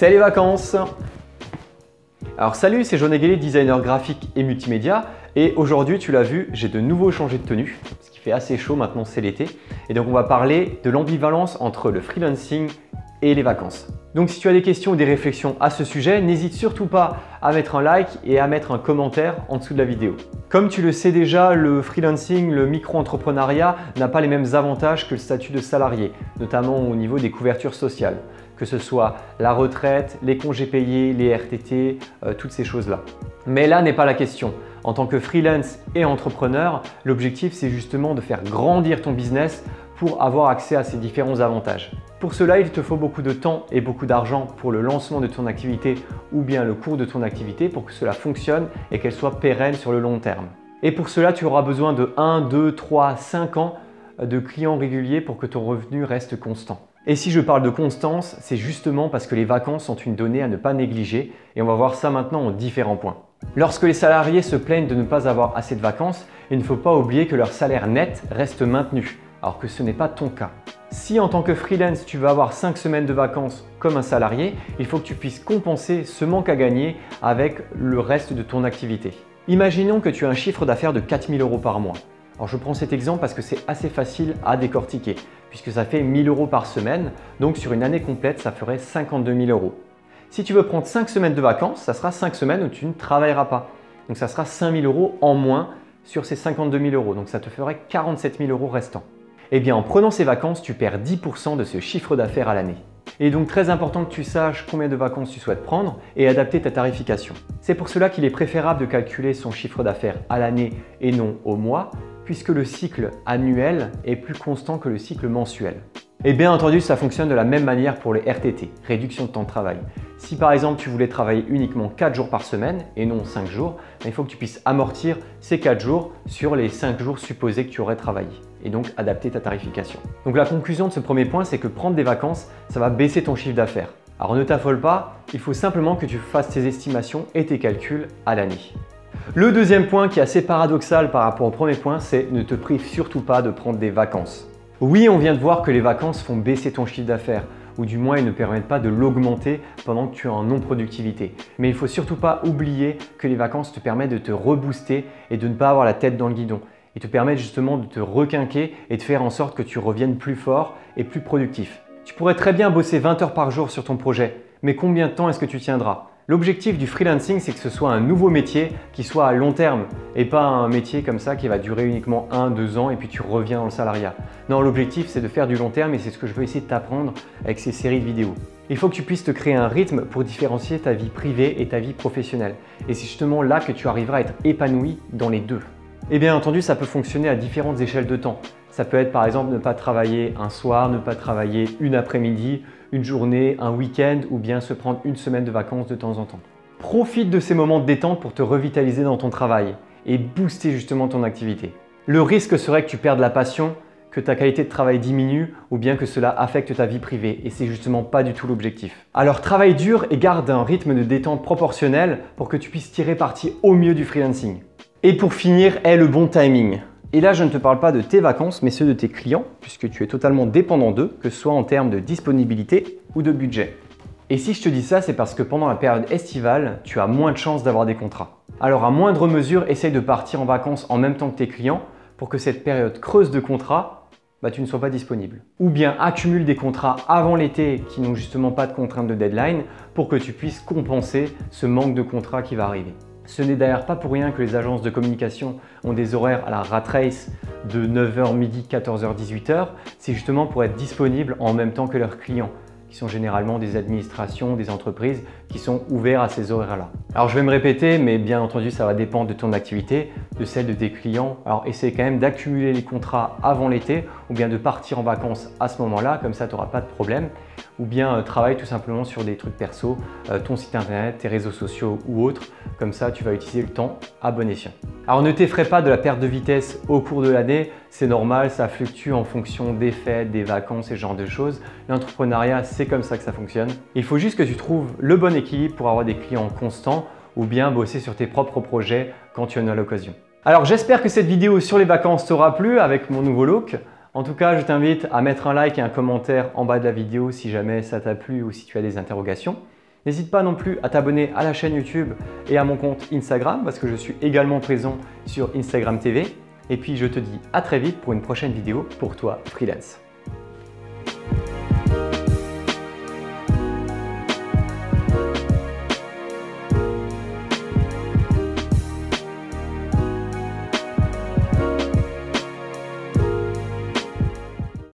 C'est les vacances Alors salut, c'est John Eguelé, designer graphique et multimédia. Et aujourd'hui, tu l'as vu, j'ai de nouveau changé de tenue, parce qu'il fait assez chaud maintenant, c'est l'été. Et donc on va parler de l'ambivalence entre le freelancing et les vacances. Donc si tu as des questions ou des réflexions à ce sujet, n'hésite surtout pas à mettre un like et à mettre un commentaire en dessous de la vidéo. Comme tu le sais déjà, le freelancing, le micro-entrepreneuriat n'a pas les mêmes avantages que le statut de salarié, notamment au niveau des couvertures sociales, que ce soit la retraite, les congés payés, les RTT, euh, toutes ces choses-là. Mais là n'est pas la question. En tant que freelance et entrepreneur, l'objectif c'est justement de faire grandir ton business pour avoir accès à ces différents avantages. Pour cela, il te faut beaucoup de temps et beaucoup d'argent pour le lancement de ton activité ou bien le cours de ton activité pour que cela fonctionne et qu'elle soit pérenne sur le long terme. Et pour cela, tu auras besoin de 1, 2, 3, 5 ans de clients réguliers pour que ton revenu reste constant. Et si je parle de constance, c'est justement parce que les vacances sont une donnée à ne pas négliger et on va voir ça maintenant en différents points. Lorsque les salariés se plaignent de ne pas avoir assez de vacances, il ne faut pas oublier que leur salaire net reste maintenu alors que ce n'est pas ton cas. Si en tant que freelance, tu veux avoir 5 semaines de vacances comme un salarié, il faut que tu puisses compenser ce manque à gagner avec le reste de ton activité. Imaginons que tu as un chiffre d'affaires de 4000 euros par mois. Alors je prends cet exemple parce que c'est assez facile à décortiquer, puisque ça fait 1000 euros par semaine, donc sur une année complète, ça ferait 52 000 euros. Si tu veux prendre 5 semaines de vacances, ça sera 5 semaines où tu ne travailleras pas. Donc ça sera 5 000 euros en moins sur ces 52 000 euros, donc ça te ferait 47 000 euros restants. Eh bien, en prenant ces vacances, tu perds 10% de ce chiffre d'affaires à l'année. Il est donc très important que tu saches combien de vacances tu souhaites prendre et adapter ta tarification. C'est pour cela qu'il est préférable de calculer son chiffre d'affaires à l'année et non au mois, puisque le cycle annuel est plus constant que le cycle mensuel. Et bien entendu, ça fonctionne de la même manière pour les RTT, réduction de temps de travail. Si par exemple tu voulais travailler uniquement 4 jours par semaine et non 5 jours, ben, il faut que tu puisses amortir ces 4 jours sur les 5 jours supposés que tu aurais travaillé et donc adapter ta tarification. Donc la conclusion de ce premier point, c'est que prendre des vacances, ça va baisser ton chiffre d'affaires. Alors ne t'affole pas, il faut simplement que tu fasses tes estimations et tes calculs à l'année. Le deuxième point qui est assez paradoxal par rapport au premier point, c'est ne te prive surtout pas de prendre des vacances. Oui, on vient de voir que les vacances font baisser ton chiffre d'affaires, ou du moins ils ne permettent pas de l'augmenter pendant que tu es en non-productivité. Mais il ne faut surtout pas oublier que les vacances te permettent de te rebooster et de ne pas avoir la tête dans le guidon. Et te permettent justement de te requinquer et de faire en sorte que tu reviennes plus fort et plus productif. Tu pourrais très bien bosser 20 heures par jour sur ton projet, mais combien de temps est-ce que tu tiendras? L'objectif du freelancing, c'est que ce soit un nouveau métier qui soit à long terme et pas un métier comme ça qui va durer uniquement 1-2 ans et puis tu reviens dans le salariat. Non, l'objectif, c'est de faire du long terme et c'est ce que je veux essayer de t'apprendre avec ces séries de vidéos. Il faut que tu puisses te créer un rythme pour différencier ta vie privée et ta vie professionnelle. Et c'est justement là que tu arriveras à être épanoui dans les deux. Et bien entendu, ça peut fonctionner à différentes échelles de temps. Ça peut être par exemple ne pas travailler un soir, ne pas travailler une après-midi, une journée, un week-end ou bien se prendre une semaine de vacances de temps en temps. Profite de ces moments de détente pour te revitaliser dans ton travail et booster justement ton activité. Le risque serait que tu perdes la passion, que ta qualité de travail diminue ou bien que cela affecte ta vie privée et c'est justement pas du tout l'objectif. Alors travaille dur et garde un rythme de détente proportionnel pour que tu puisses tirer parti au mieux du freelancing. Et pour finir, est le bon timing. Et là, je ne te parle pas de tes vacances, mais ceux de tes clients, puisque tu es totalement dépendant d'eux, que ce soit en termes de disponibilité ou de budget. Et si je te dis ça, c'est parce que pendant la période estivale, tu as moins de chances d'avoir des contrats. Alors à moindre mesure, essaye de partir en vacances en même temps que tes clients pour que cette période creuse de contrats, bah, tu ne sois pas disponible. Ou bien accumule des contrats avant l'été qui n'ont justement pas de contrainte de deadline pour que tu puisses compenser ce manque de contrats qui va arriver. Ce n'est d'ailleurs pas pour rien que les agences de communication ont des horaires à la rat race de 9h midi, 14h, 18h. C'est justement pour être disponibles en même temps que leurs clients qui sont généralement des administrations, des entreprises qui sont ouverts à ces horaires-là. Alors je vais me répéter, mais bien entendu ça va dépendre de ton activité, de celle de tes clients. Alors essaie quand même d'accumuler les contrats avant l'été ou bien de partir en vacances à ce moment-là, comme ça tu n'auras pas de problème ou bien euh, travaille tout simplement sur des trucs perso, euh, ton site internet, tes réseaux sociaux ou autres. Comme ça, tu vas utiliser le temps à bon escient. Alors ne t'effraie pas de la perte de vitesse au cours de l'année, c'est normal, ça fluctue en fonction des fêtes, des vacances ce genre de choses. L'entrepreneuriat, c'est comme ça que ça fonctionne. Il faut juste que tu trouves le bon équilibre pour avoir des clients constants ou bien bosser sur tes propres projets quand tu en as l'occasion. Alors j'espère que cette vidéo sur les vacances t'aura plu avec mon nouveau look. En tout cas, je t'invite à mettre un like et un commentaire en bas de la vidéo si jamais ça t'a plu ou si tu as des interrogations. N'hésite pas non plus à t'abonner à la chaîne YouTube et à mon compte Instagram parce que je suis également présent sur Instagram TV. Et puis je te dis à très vite pour une prochaine vidéo pour toi freelance.